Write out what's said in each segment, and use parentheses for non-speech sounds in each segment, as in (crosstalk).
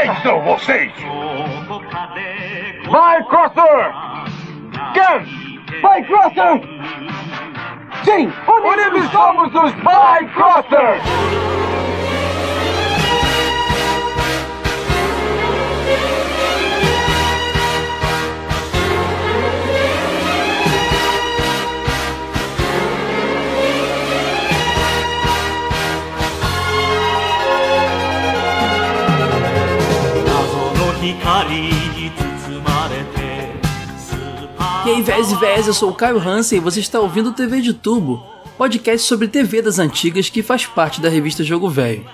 Quem são vocês? Vai, Crosser! Quem? Vai, Crosser! Sim, unidos somos os Crossers! E aí, vés e vés, eu sou o Caio Hansen e você está ouvindo TV de Tubo, podcast sobre TV das antigas que faz parte da revista Jogo Velho.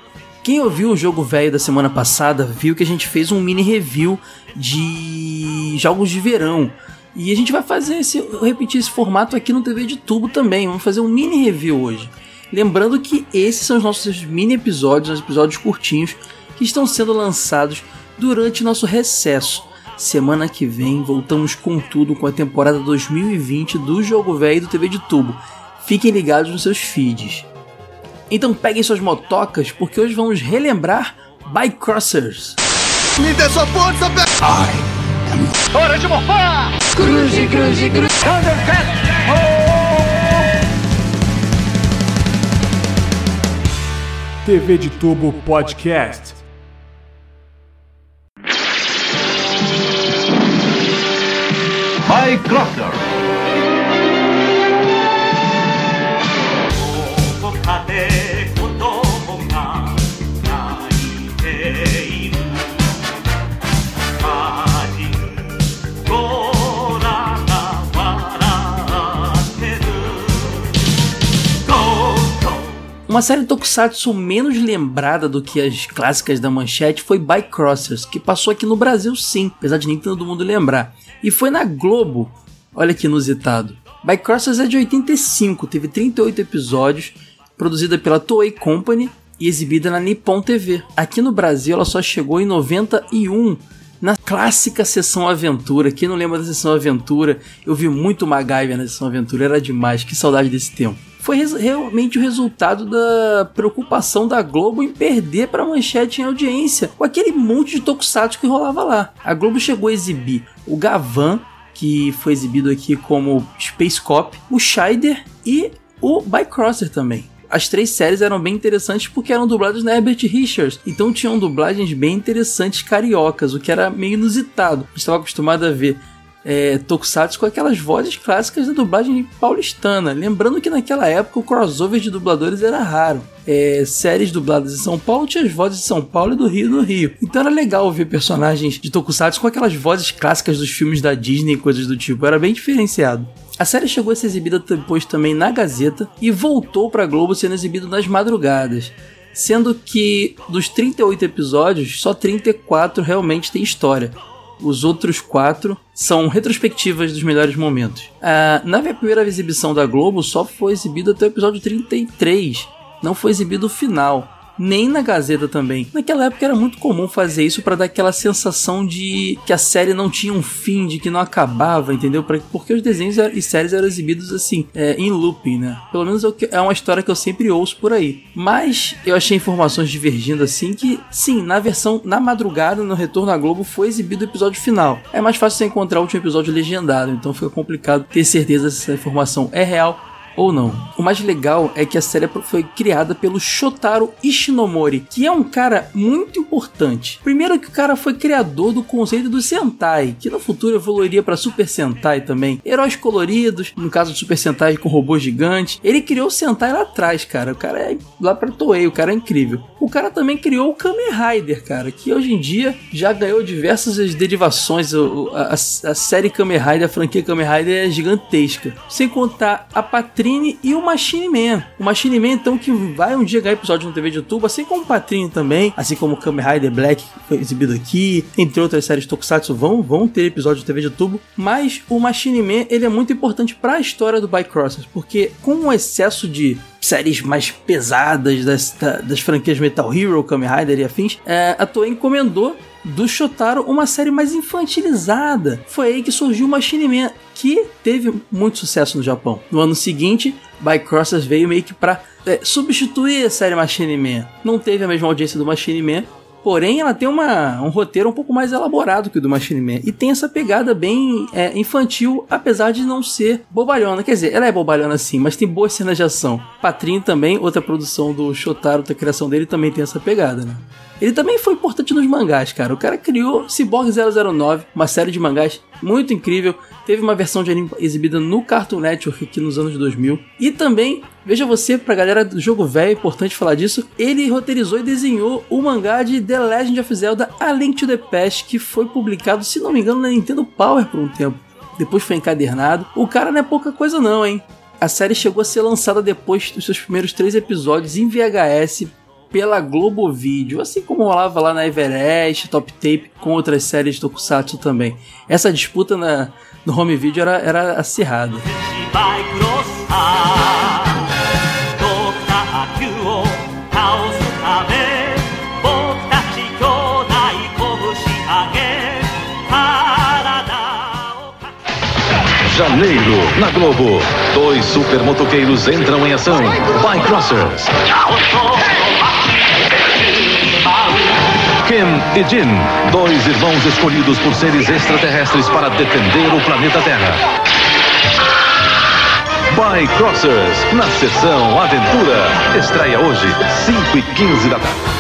Quem ouviu o Jogo Velho da semana passada viu que a gente fez um mini review de jogos de verão. E a gente vai fazer esse, repetir esse formato aqui no TV de Tubo também. Vamos fazer um mini review hoje. Lembrando que esses são os nossos mini episódios, os episódios curtinhos que estão sendo lançados durante nosso recesso. Semana que vem voltamos com tudo com a temporada 2020 do Jogo Velho do TV de Tubo. Fiquem ligados nos seus feeds. Então peguem suas motocas porque hoje vamos relembrar Bycrossers. Me dê sua força, Pe I Hora de morfar! Cruze, cruze, cruze. Thundercat! TV de Tubo Podcast. Vai Crosser! Uma série tokusatsu menos lembrada do que as clássicas da manchete foi Bycrossers, que passou aqui no Brasil sim, apesar de nem todo mundo lembrar. E foi na Globo, olha que inusitado. Bycrossers é de 85, teve 38 episódios, produzida pela Toei Company e exibida na Nippon TV. Aqui no Brasil ela só chegou em 91, na clássica sessão aventura. Quem não lembra da sessão aventura? Eu vi muito MacGyver na sessão aventura, era demais, que saudade desse tempo foi realmente o resultado da preocupação da Globo em perder para a manchete em audiência, com aquele monte de tokusatsu que rolava lá. A Globo chegou a exibir o Gavan, que foi exibido aqui como Space Cop, o Scheider e o Bycrosser também. As três séries eram bem interessantes porque eram dubladas na Herbert Richards, então tinham dublagens bem interessantes cariocas, o que era meio inusitado. Estava acostumado a ver é, tokusatsu com aquelas vozes clássicas da dublagem paulistana. Lembrando que naquela época o crossover de dubladores era raro. É, séries dubladas em São Paulo tinha as vozes de São Paulo e do Rio do Rio. Então era legal ver personagens de tokusatsu com aquelas vozes clássicas dos filmes da Disney e coisas do tipo. Era bem diferenciado. A série chegou a ser exibida depois também na Gazeta e voltou para a Globo sendo exibido nas madrugadas sendo que dos 38 episódios, só 34 realmente tem história. Os outros quatro são retrospectivas dos melhores momentos. Uh, na primeira exibição da Globo, só foi exibido até o episódio 33. Não foi exibido o final nem na Gazeta também. Naquela época era muito comum fazer isso para dar aquela sensação de que a série não tinha um fim, de que não acabava, entendeu? Porque os desenhos e séries eram exibidos assim, é, em looping, né? Pelo menos é, é uma história que eu sempre ouço por aí. Mas eu achei informações divergindo assim que, sim, na versão, na madrugada, no retorno à Globo, foi exibido o episódio final. É mais fácil você encontrar o último episódio legendado, então fica complicado ter certeza se essa informação é real ou não. O mais legal é que a série foi criada pelo Shotaro Ishinomori, que é um cara muito importante. Primeiro que o cara foi criador do conceito do Sentai, que no futuro evoluiria para Super Sentai também. Heróis coloridos, no caso do Super Sentai com robô gigante. Ele criou o Sentai lá atrás, cara. O cara é lá pra Toei, o cara é incrível. O cara também criou o Kamen Rider, cara, que hoje em dia já ganhou diversas derivações. A, a, a série Kamen Rider, a franquia Kamen Rider é gigantesca. Sem contar a Patrícia Patrine e o Machine Man. O Machine Man, então, que vai um dia ganhar episódio no TV de YouTube, assim como o Patrine também, assim como o Kamen Rider Black, que foi exibido aqui, entre outras séries Tokusatsu vão, vão ter episódio no TV de YouTube, mas o Machine Man, ele é muito importante para a história do Bycrossers, porque com o excesso de séries mais pesadas das, das franquias Metal Hero, Kamen Rider e afins, é, a Toei encomendou do Shotaro uma série mais infantilizada. Foi aí que surgiu Machine Man, que teve muito sucesso no Japão. No ano seguinte, Bycrossers veio meio que para é, substituir a série Machine Man. Não teve a mesma audiência do Machine Man, Porém, ela tem uma, um roteiro um pouco mais elaborado que o do Machine Man. E tem essa pegada bem é, infantil, apesar de não ser bobalhona. Quer dizer, ela é bobalhona sim, mas tem boas cenas de ação. Patrinho também, outra produção do Shotaro, outra criação dele, também tem essa pegada, né? Ele também foi importante nos mangás, cara. O cara criou Cyborg 009, uma série de mangás muito incrível. Teve uma versão de anime exibida no Cartoon Network aqui nos anos 2000. E também, veja você, pra galera do jogo velho, é importante falar disso, ele roteirizou e desenhou o mangá de The Legend of Zelda A Link to the Past, que foi publicado, se não me engano, na Nintendo Power por um tempo. Depois foi encadernado. O cara não é pouca coisa não, hein? A série chegou a ser lançada depois dos seus primeiros três episódios em VHS pela Globo Video, assim como rolava lá na Everest, Top Tape, com outras séries de Tokusatsu também. Essa disputa na, no home video era, era acirrada. Janeiro, na Globo. Dois super motoqueiros entram em ação. Bycrossers. Ken e Jin, dois irmãos escolhidos por seres extraterrestres para defender o planeta Terra. Bycrossers, na sessão Aventura. Estreia hoje, 5 e 15 da tarde.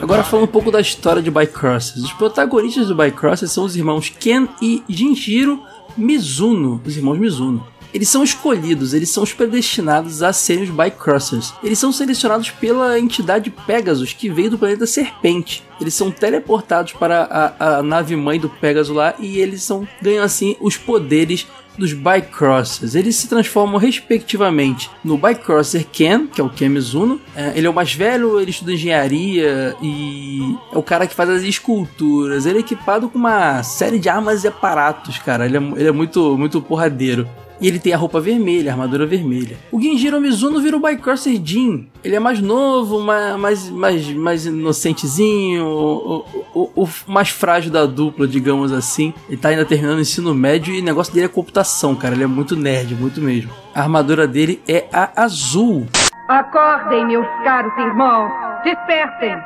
Agora falando um pouco da história de Bycrossers. Os protagonistas do Bycrossers são os irmãos Ken e Jinjiro Mizuno, os irmãos Mizuno. Eles são escolhidos, eles são os predestinados a serem os Bycrossers. Eles são selecionados pela entidade Pegasus, que veio do planeta Serpente. Eles são teleportados para a, a nave mãe do Pegasus lá e eles são ganham assim os poderes dos Bycrossers. Eles se transformam respectivamente no Bycrosser Ken, que é o Ken Mizuno. É, ele é o mais velho, ele estuda engenharia e é o cara que faz as esculturas. Ele é equipado com uma série de armas e aparatos, cara. Ele é, ele é muito, muito porradeiro. E ele tem a roupa vermelha, a armadura vermelha. O Genjiro Mizuno vira o Bycrosser Jin. Ele é mais novo, mais, mais, mais inocentezinho, o, o, o, mais frágil da dupla, digamos assim. Ele tá ainda terminando o ensino médio e o negócio dele é computação, cara. Ele é muito nerd, muito mesmo. A armadura dele é a azul. Acordem, meus caros irmãos. Despertem.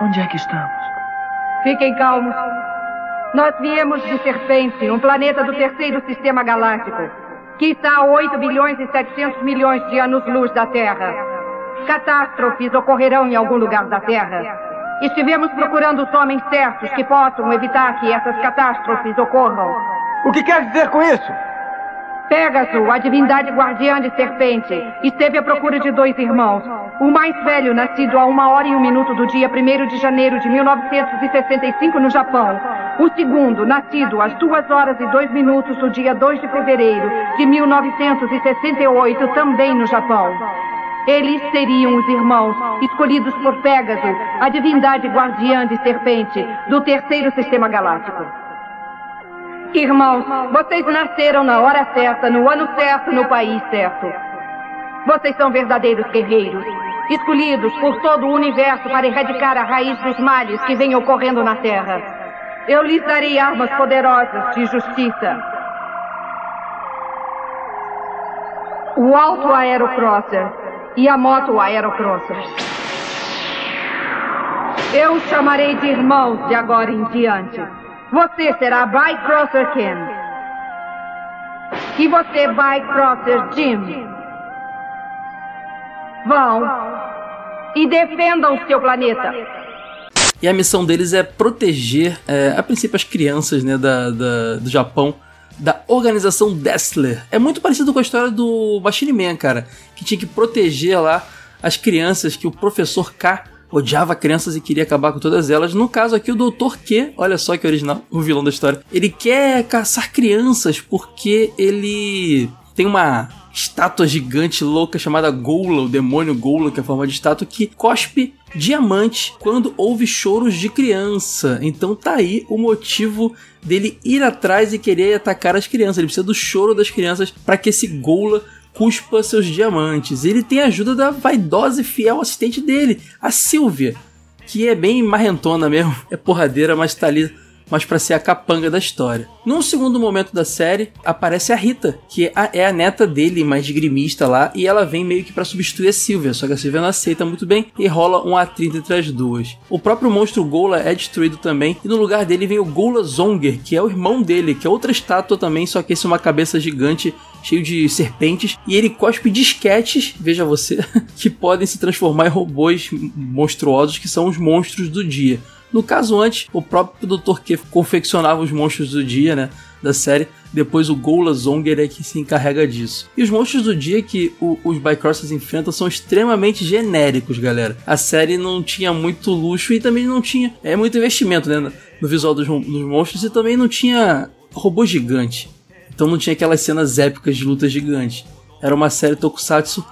Onde é que estamos? Fiquem calmos. Nós viemos de Serpente, um planeta do terceiro sistema galáctico, que está a 8 bilhões e 700 milhões de anos-luz da Terra. Catástrofes ocorrerão em algum lugar da Terra. Estivemos procurando os homens certos que possam evitar que essas catástrofes ocorram. O que quer dizer com isso? Pegasus, a divindade guardiã de serpente, esteve à procura de dois irmãos. O mais velho, nascido a uma hora e um minuto do dia 1 de janeiro de 1965 no Japão. O segundo, nascido às duas horas e dois minutos do dia 2 de fevereiro de 1968, também no Japão. Eles seriam os irmãos, escolhidos por Pegasus, a divindade guardiã de serpente, do terceiro sistema galáctico. Irmãos, vocês nasceram na hora certa, no ano certo, no país certo. Vocês são verdadeiros guerreiros, escolhidos por todo o universo para erradicar a raiz dos males que vem ocorrendo na Terra. Eu lhes darei armas poderosas de justiça. O Alto Aerocrosser e a Moto Aerocrosser. Eu os chamarei de irmãos de agora em diante. Você será Bycrosser Ken. E você, Bycrosser Jim. Vão e defendam o seu planeta. E a missão deles é proteger, é, a princípio, as crianças né, da, da, do Japão da organização Destler. É muito parecido com a história do Machine Man, cara, que tinha que proteger lá as crianças que o professor K odiava crianças e queria acabar com todas elas. No caso aqui, o Dr. Q, olha só que original, o vilão da história, ele quer caçar crianças porque ele tem uma estátua gigante louca chamada Goula, o demônio Goula, que é a forma de estátua, que cospe diamante quando houve choros de criança. Então tá aí o motivo dele ir atrás e querer atacar as crianças. Ele precisa do choro das crianças para que esse Goula cuspa seus diamantes. Ele tem a ajuda da vaidosa e fiel assistente dele, a Sylvia, que é bem marrentona mesmo, é porradeira, mas tá ali mas para ser a capanga da história. Num segundo momento da série, aparece a Rita, que é a, é neta dele, mais grimista lá, e ela vem meio que para substituir a Sylvia, só que a Sylvia não aceita muito bem e rola um atrito entre as duas. O próprio monstro Gola é destruído também, e no lugar dele vem o Gola Zonger, que é o irmão dele, que é outra estátua também, só que esse é uma cabeça gigante cheio de serpentes, e ele cospe disquetes, veja você, (laughs) que podem se transformar em robôs monstruosos que são os monstros do dia. No caso antes, o próprio Dr. que confeccionava os monstros do dia, né, da série, depois o Gola Zonger é que se encarrega disso. E os monstros do dia que o, os Bycrossers enfrentam são extremamente genéricos, galera. A série não tinha muito luxo e também não tinha é muito investimento né, no visual dos, dos monstros e também não tinha robô gigante. Então não tinha aquelas cenas épicas de luta gigante. Era uma série tokusatsu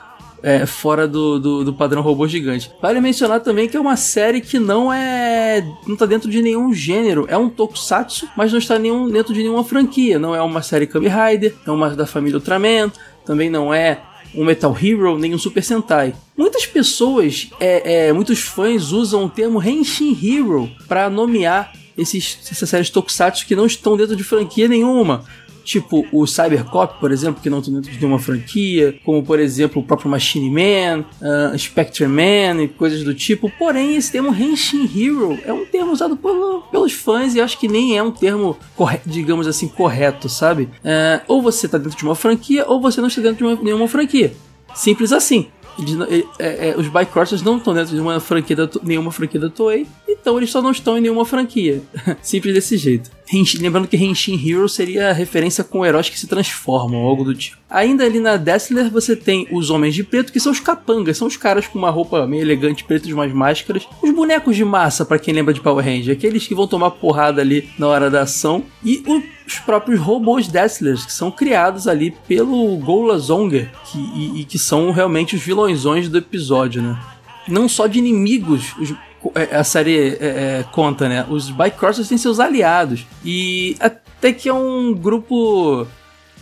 é, fora do, do, do, padrão robô gigante. Vale mencionar também que é uma série que não é. não tá dentro de nenhum gênero. É um tokusatsu, mas não está nenhum, dentro de nenhuma franquia. Não é uma série Kamen Rider, é uma da família Ultraman, também não é um Metal Hero, nem um Super Sentai. Muitas pessoas, é, é, muitos fãs usam o termo Henshin Hero para nomear esses, essas séries tokusatsu que não estão dentro de franquia nenhuma tipo o Cybercop, por exemplo, que não tem dentro de nenhuma franquia, como por exemplo o próprio Machine Man, uh, Spectre Man e coisas do tipo. Porém, esse termo Henshin Hero é um termo usado por, pelos fãs e acho que nem é um termo, digamos assim, correto, sabe? Uh, ou você está dentro de uma franquia ou você não está dentro de uma, nenhuma franquia. Simples assim. É, é, os Bycrossers não estão dentro de uma franquia da, nenhuma franquia da Toei, então eles só não estão em nenhuma franquia. (laughs) Simples desse jeito. Lembrando que Henshin Hero seria referência com heróis que se transformam, algo do tipo. Ainda ali na Dessler você tem os Homens de Preto, que são os capangas, são os caras com uma roupa meio elegante, preto e umas máscaras. Os bonecos de massa, para quem lembra de Power Ranger, aqueles que vão tomar porrada ali na hora da ação. E os próprios robôs Desslers, que são criados ali pelo Gola Zonger, que, e, e que são realmente os vilões do episódio, né? Não só de inimigos, os, a série é, é, conta, né? Os Bycrossers têm seus aliados. E até que é um grupo,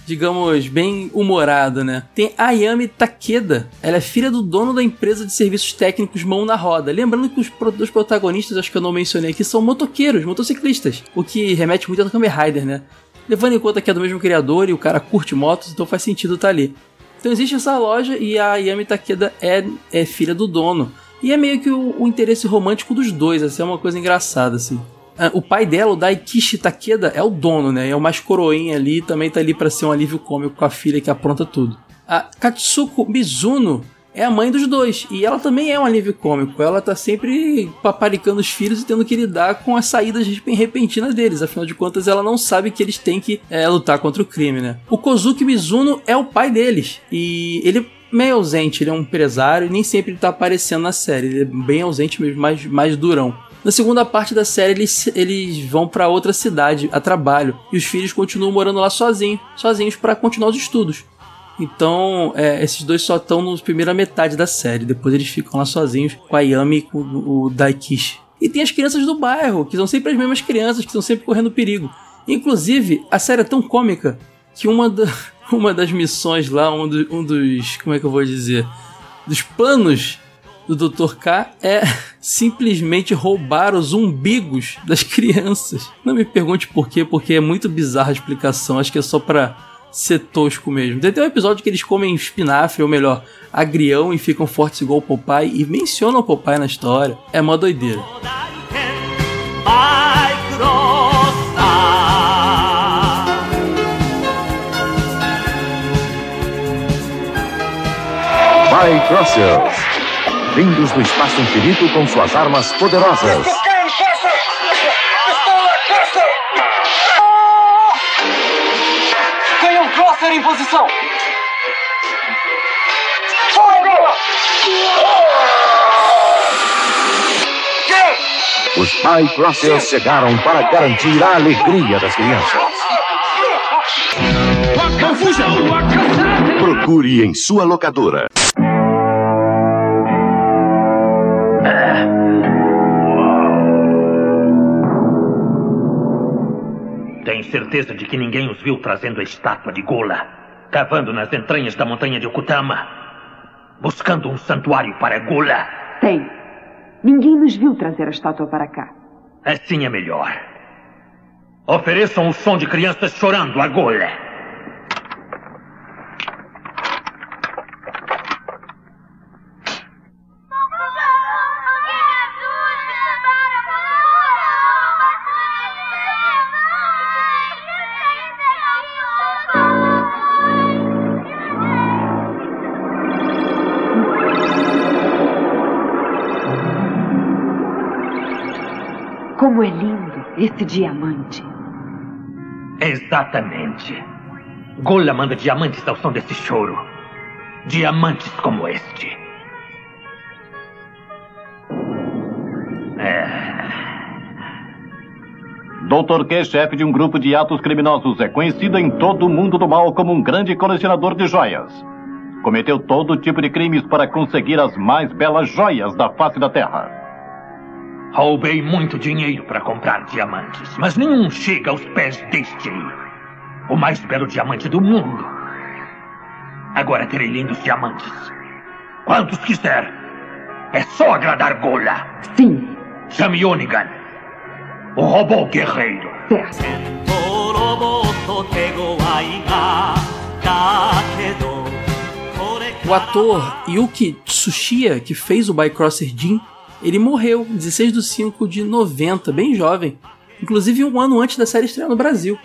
digamos, bem humorado, né? Tem Ayami Takeda. Ela é filha do dono da empresa de serviços técnicos Mão na Roda. Lembrando que os dois protagonistas, acho que eu não mencionei aqui, são motoqueiros, motociclistas. O que remete muito ao Kamen Rider, né? Levando em conta que é do mesmo criador e o cara curte motos, então faz sentido estar tá ali. Então existe essa loja e a Ayami Takeda é, é filha do dono. E é meio que o, o interesse romântico dos dois, assim, é uma coisa engraçada, assim. Ah, o pai dela, o Daikishi Takeda, é o dono, né? É o mais coroinha ali, também tá ali para ser um alívio cômico com a filha que apronta tudo. A Katsuko Mizuno é a mãe dos dois. E ela também é um alívio cômico. Ela tá sempre paparicando os filhos e tendo que lidar com as saídas repentinas deles. Afinal de contas, ela não sabe que eles têm que é, lutar contra o crime, né? O Kozuki Mizuno é o pai deles. E ele meio ausente, ele é um empresário e nem sempre ele tá aparecendo na série. Ele é bem ausente mesmo, mais, mais durão. Na segunda parte da série, eles, eles vão para outra cidade a trabalho e os filhos continuam morando lá sozinhos, sozinhos para continuar os estudos. Então, é, esses dois só estão na primeira metade da série. Depois eles ficam lá sozinhos com a Yami e com o Daikishi. E tem as crianças do bairro, que são sempre as mesmas crianças, que estão sempre correndo perigo. Inclusive, a série é tão cômica que uma, da, (laughs) uma das missões lá, um, do, um dos. Como é que eu vou dizer? Dos planos do Dr. K é (laughs) simplesmente roubar os umbigos das (laughs) crianças. Não me pergunte por quê, porque é muito bizarra a explicação. Acho que é só pra ser tosco mesmo. Tem até um episódio que eles comem espinafre, ou melhor, agrião e ficam fortes igual o Popeye e mencionam o Popeye na história. É mó doideira. By Crossers. Vindos do espaço infinito com suas armas poderosas. Canhão Crosser em posição. Os Pai Crossers chegaram para garantir a alegria das crianças. Procure em sua locadora. Certeza de que ninguém os viu trazendo a estátua de Gola, cavando nas entranhas da montanha de Okutama, buscando um santuário para Gola? Tem. Ninguém nos viu trazer a estátua para cá. Assim é melhor. Ofereçam o som de crianças chorando agora. Como é lindo esse diamante. Exatamente. Gola manda diamantes ao som desse choro. Diamantes como este. É. Dr. Q, chefe de um grupo de atos criminosos, é conhecido em todo o mundo do mal como um grande colecionador de joias. Cometeu todo tipo de crimes para conseguir as mais belas joias da face da Terra. Roubei muito dinheiro para comprar diamantes, mas nenhum chega aos pés deste. O mais belo diamante do mundo. Agora terei lindos diamantes. Quantos quiser. É só agradar Gola. Sim. Chame Onigan. O robô guerreiro. Certo. O ator Yuki Tsuchiya, que fez o Bycrosser Jin, ele morreu 16 de 5 de 90, bem jovem. Inclusive um ano antes da série estrear no Brasil.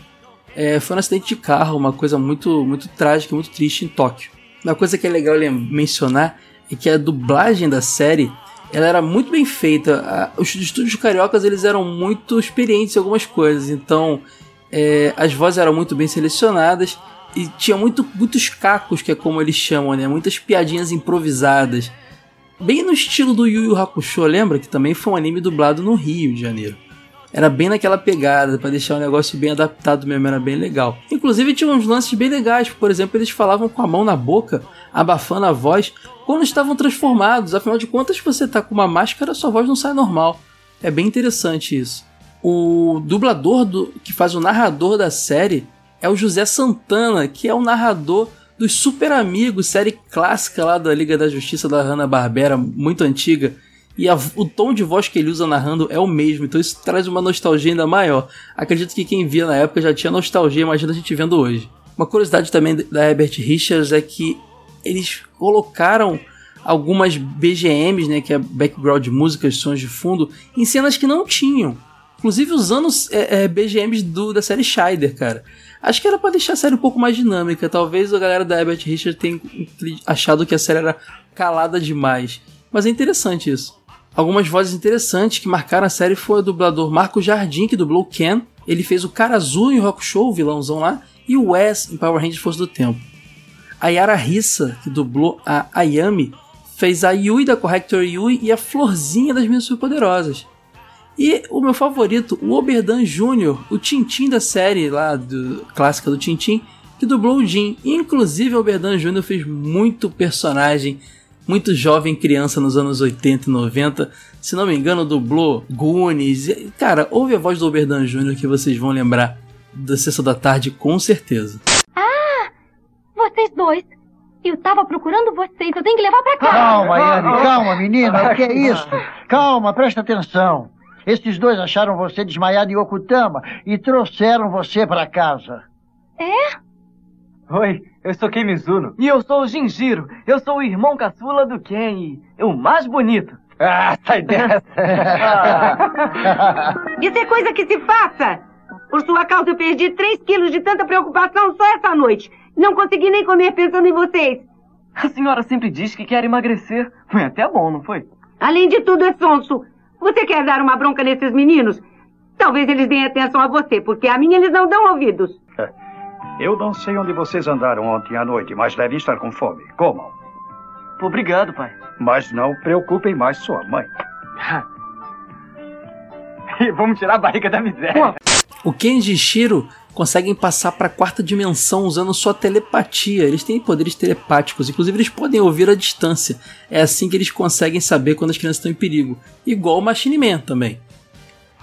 É, foi um acidente de carro, uma coisa muito, muito trágica, muito triste em Tóquio. Uma coisa que é legal mencionar é que a dublagem da série ela era muito bem feita. Os estúdios cariocas eles eram muito experientes em algumas coisas, então é, as vozes eram muito bem selecionadas e tinha muito, muitos cacos, que é como eles chamam, né? Muitas piadinhas improvisadas bem no estilo do Yu Yu Hakusho, lembra? Que também foi um anime dublado no Rio de Janeiro. Era bem naquela pegada, para deixar o negócio bem adaptado mesmo, era bem legal. Inclusive tinha uns lances bem legais, por exemplo, eles falavam com a mão na boca, abafando a voz, quando estavam transformados. Afinal de contas, você tá com uma máscara, sua voz não sai normal. É bem interessante isso. O dublador do, que faz o narrador da série é o José Santana, que é o narrador dos Super Amigos, série clássica lá da Liga da Justiça da Hanna-Barbera, muito antiga. E a, o tom de voz que ele usa narrando é o mesmo, então isso traz uma nostalgia ainda maior. Acredito que quem via na época já tinha nostalgia, imagina a gente vendo hoje. Uma curiosidade também da Herbert Richards é que eles colocaram algumas BGMs, né, que é background músicas, sons de fundo, em cenas que não tinham. Inclusive usando é, é, BGMs do, da série Scheider, cara. Acho que era para deixar a série um pouco mais dinâmica. Talvez a galera da Herbert Richard tenha achado que a série era calada demais. Mas é interessante isso. Algumas vozes interessantes que marcaram a série foi o dublador Marco Jardim, que dublou Ken. Ele fez o Cara Azul em Rock Show, o vilãozão lá, e o Wes em Power Rangers Força do Tempo. A Yara Rissa, que dublou a Ayami, fez a Yui da Corrector Yui e a Florzinha das Minhas Superpoderosas. E o meu favorito, o Oberdan Jr., o Tintin da série lá, do, clássica do Tintin, que dublou o Jim. Inclusive, o Oberdan Jr. fez muito personagem, muito jovem criança nos anos 80 e 90. Se não me engano, dublou Goonies. Cara, ouve a voz do Oberdan Jr. que vocês vão lembrar da Sessão da Tarde com certeza. Ah! Vocês dois! Eu tava procurando vocês, eu tenho que levar pra casa. Calma, Anne, calma, menina, o que é isso? Calma, presta atenção. Esses dois acharam você desmaiado em Okutama e trouxeram você para casa. É? Oi, eu sou Ken Mizuno. E eu sou o Jinjiro. Eu sou o irmão caçula do Ken e o mais bonito. Ah, sai dessa. (laughs) Isso é coisa que se faça. Por sua causa eu perdi 3 quilos de tanta preocupação só essa noite. Não consegui nem comer pensando em vocês. A senhora sempre diz que quer emagrecer. Foi até bom, não foi? Além de tudo, é sonso. Você quer dar uma bronca nesses meninos? Talvez eles deem atenção a você, porque a mim eles não dão ouvidos. (laughs) Eu não sei onde vocês andaram ontem à noite, mas devem estar com fome. Comam. Obrigado, pai. Mas não preocupem mais sua mãe. (laughs) e vamos tirar a barriga da miséria. O Kenji Shiro conseguem passar para a quarta dimensão usando sua telepatia. Eles têm poderes telepáticos, inclusive eles podem ouvir a distância. É assim que eles conseguem saber quando as crianças estão em perigo. Igual o Machine Man também.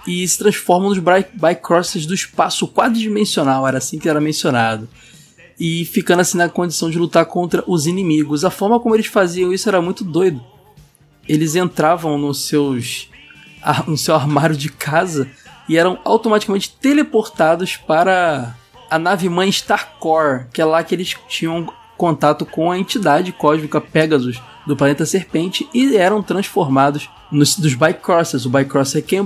E se transformam nos Bycrossers do espaço quadridimensional, era assim que era mencionado. E ficando assim na condição de lutar contra os inimigos. A forma como eles faziam isso era muito doido. Eles entravam nos seus no seu armário de casa e eram automaticamente teleportados para a nave mãe Starcore, que é lá que eles tinham contato com a entidade cósmica Pegasus do planeta Serpente e eram transformados nos, dos Bycrossers. O Bycrosser quem? O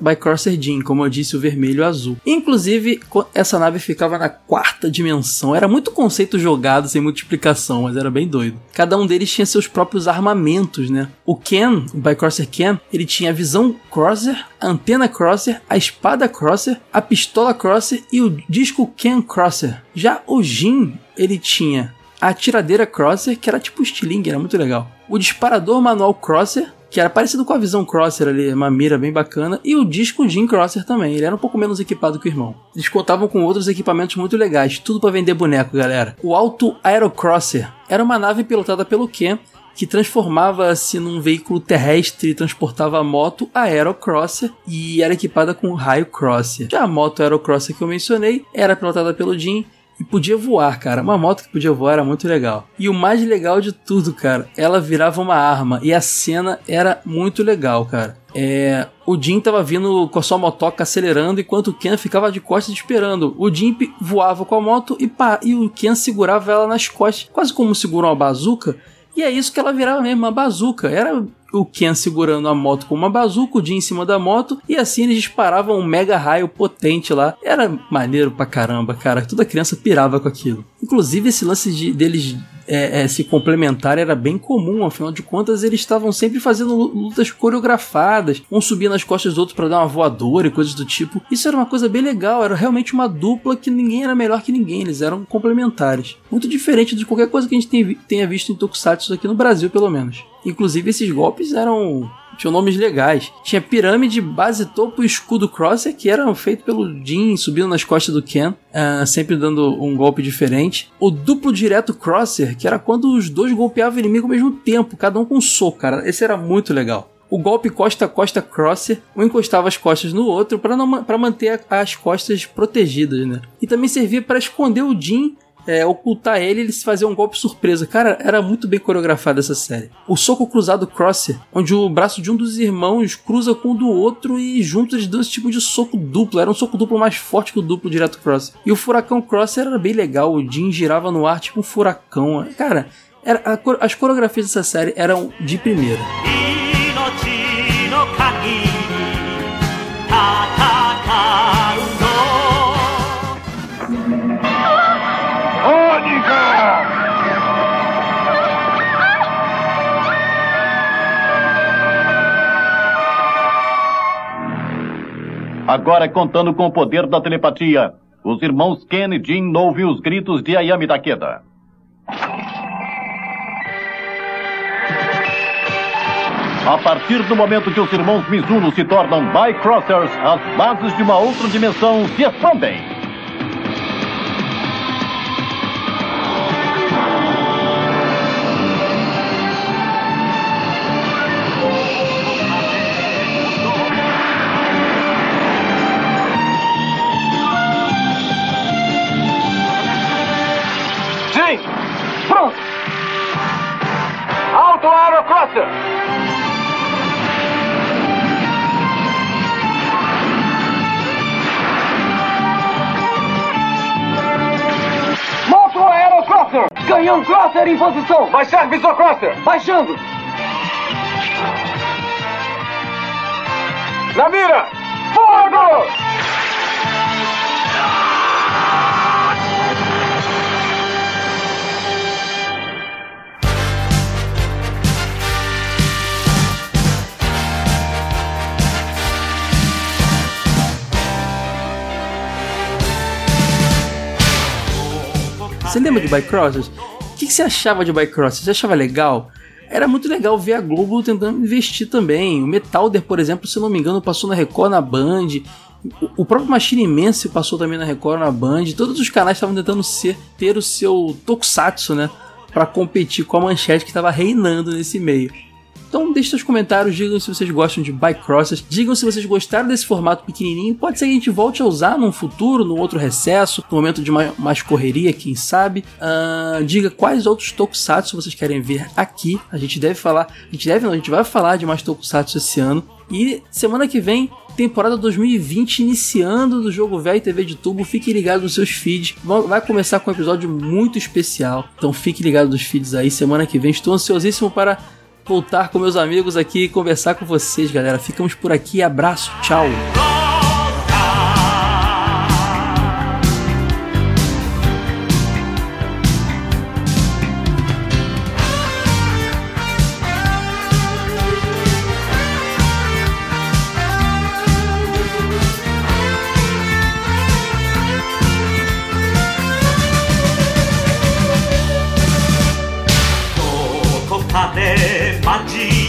Bycrosser Jean, como eu disse, o vermelho e o azul. Inclusive, essa nave ficava na quarta dimensão. Era muito conceito jogado, sem multiplicação, mas era bem doido. Cada um deles tinha seus próprios armamentos, né? O Ken, o Bycrosser Ken, ele tinha a visão Crosser, a antena Crosser, a espada Crosser, a pistola Crosser e o disco Ken Crosser. Já o Jean, ele tinha a tiradeira Crosser, que era tipo estilingue, era muito legal. O disparador manual Crosser, que era parecido com a visão Crosser ali, uma mira bem bacana, e o disco Jim Crosser também, ele era um pouco menos equipado que o irmão. Eles contavam com outros equipamentos muito legais, tudo para vender boneco, galera. O Auto Aerocrosser era uma nave pilotada pelo Ken, que transformava-se num veículo terrestre e transportava a moto Aerocrosser e era equipada com raio Crosser. Já a moto Aerocrosser que eu mencionei era pilotada pelo Jim e podia voar, cara. Uma moto que podia voar era muito legal. E o mais legal de tudo, cara, ela virava uma arma e a cena era muito legal, cara. É, o Jim tava vindo com a sua motoca acelerando enquanto o Ken ficava de costas esperando. O Jim voava com a moto e, pá, e o Ken segurava ela nas costas, quase como segura uma bazuca. E é isso que ela virava mesmo, uma bazuca. Era o Ken segurando a moto com uma bazuca, o Jim em cima da moto, e assim eles disparavam um mega raio potente lá. Era maneiro pra caramba, cara. Toda criança pirava com aquilo. Inclusive, esse lance de, deles é, é, se complementar era bem comum, afinal de contas, eles estavam sempre fazendo lutas coreografadas, um subia nas costas do outro para dar uma voadora e coisas do tipo. Isso era uma coisa bem legal, era realmente uma dupla que ninguém era melhor que ninguém, eles eram complementares. Muito diferente de qualquer coisa que a gente tenha visto em Tokusatsu aqui no Brasil, pelo menos. Inclusive, esses golpes eram tinham nomes legais. Tinha pirâmide, base, topo e escudo crosser, que eram feitos pelo Jin subindo nas costas do Ken, uh, sempre dando um golpe diferente. O duplo direto crosser, que era quando os dois golpeavam o inimigo ao mesmo tempo, cada um com um soco, cara. Esse era muito legal. O golpe costa a costa crosser, um encostava as costas no outro para manter as costas protegidas, né? E também servia para esconder o Jin é, ocultar ele e eles faziam um golpe surpresa. Cara, era muito bem coreografada essa série. O soco cruzado Crosser, onde o braço de um dos irmãos cruza com o do outro e juntos eles dão esse tipo de soco duplo. Era um soco duplo mais forte que o duplo direto Crosser. E o furacão Crosser era bem legal. O Jin girava no ar tipo um furacão. Cara, era, a, as coreografias dessa série eram de primeira. Agora, contando com o poder da telepatia, os irmãos Ken e Jin ouvem os gritos de Ayami Takeda. A partir do momento que os irmãos Mizuno se tornam Bycrossers, as bases de uma outra dimensão se expandem. Em posição! Baixar Visor Crosser! Baixando! Na mira! Fogo! Você lembra de Bycrossers? O que, você achava de Bycrossers? Você achava legal? Era muito legal ver a Globo tentando investir também. O Metalder, por exemplo, se não me engano, passou na Record, na Band. O próprio Machine Imense passou também na Record, na Band. Todos os canais estavam tentando ser, ter o seu tokusatsu, né? Para competir com a manchete que estava reinando nesse meio. Então deixe seus comentários, digam se vocês gostam de Bycrossers, digam se vocês gostaram desse formato pequenininho. Pode ser que a gente volte a usar num futuro, num outro recesso, no momento de mais, mais correria, quem sabe. Uh, diga quais outros tokusatsu vocês querem ver aqui. A gente deve falar, a gente deve não, a gente vai falar de mais tokusatsu esse ano. E semana que vem, temporada 2020 iniciando do Jogo Velho TV de Tubo. Fique ligado nos seus feeds. Vai começar com um episódio muito especial. Então fique ligado nos feeds aí. Semana que vem estou ansiosíssimo para voltar com meus amigos aqui e conversar com vocês, galera. Ficamos por aqui. Abraço. Tchau. 派手街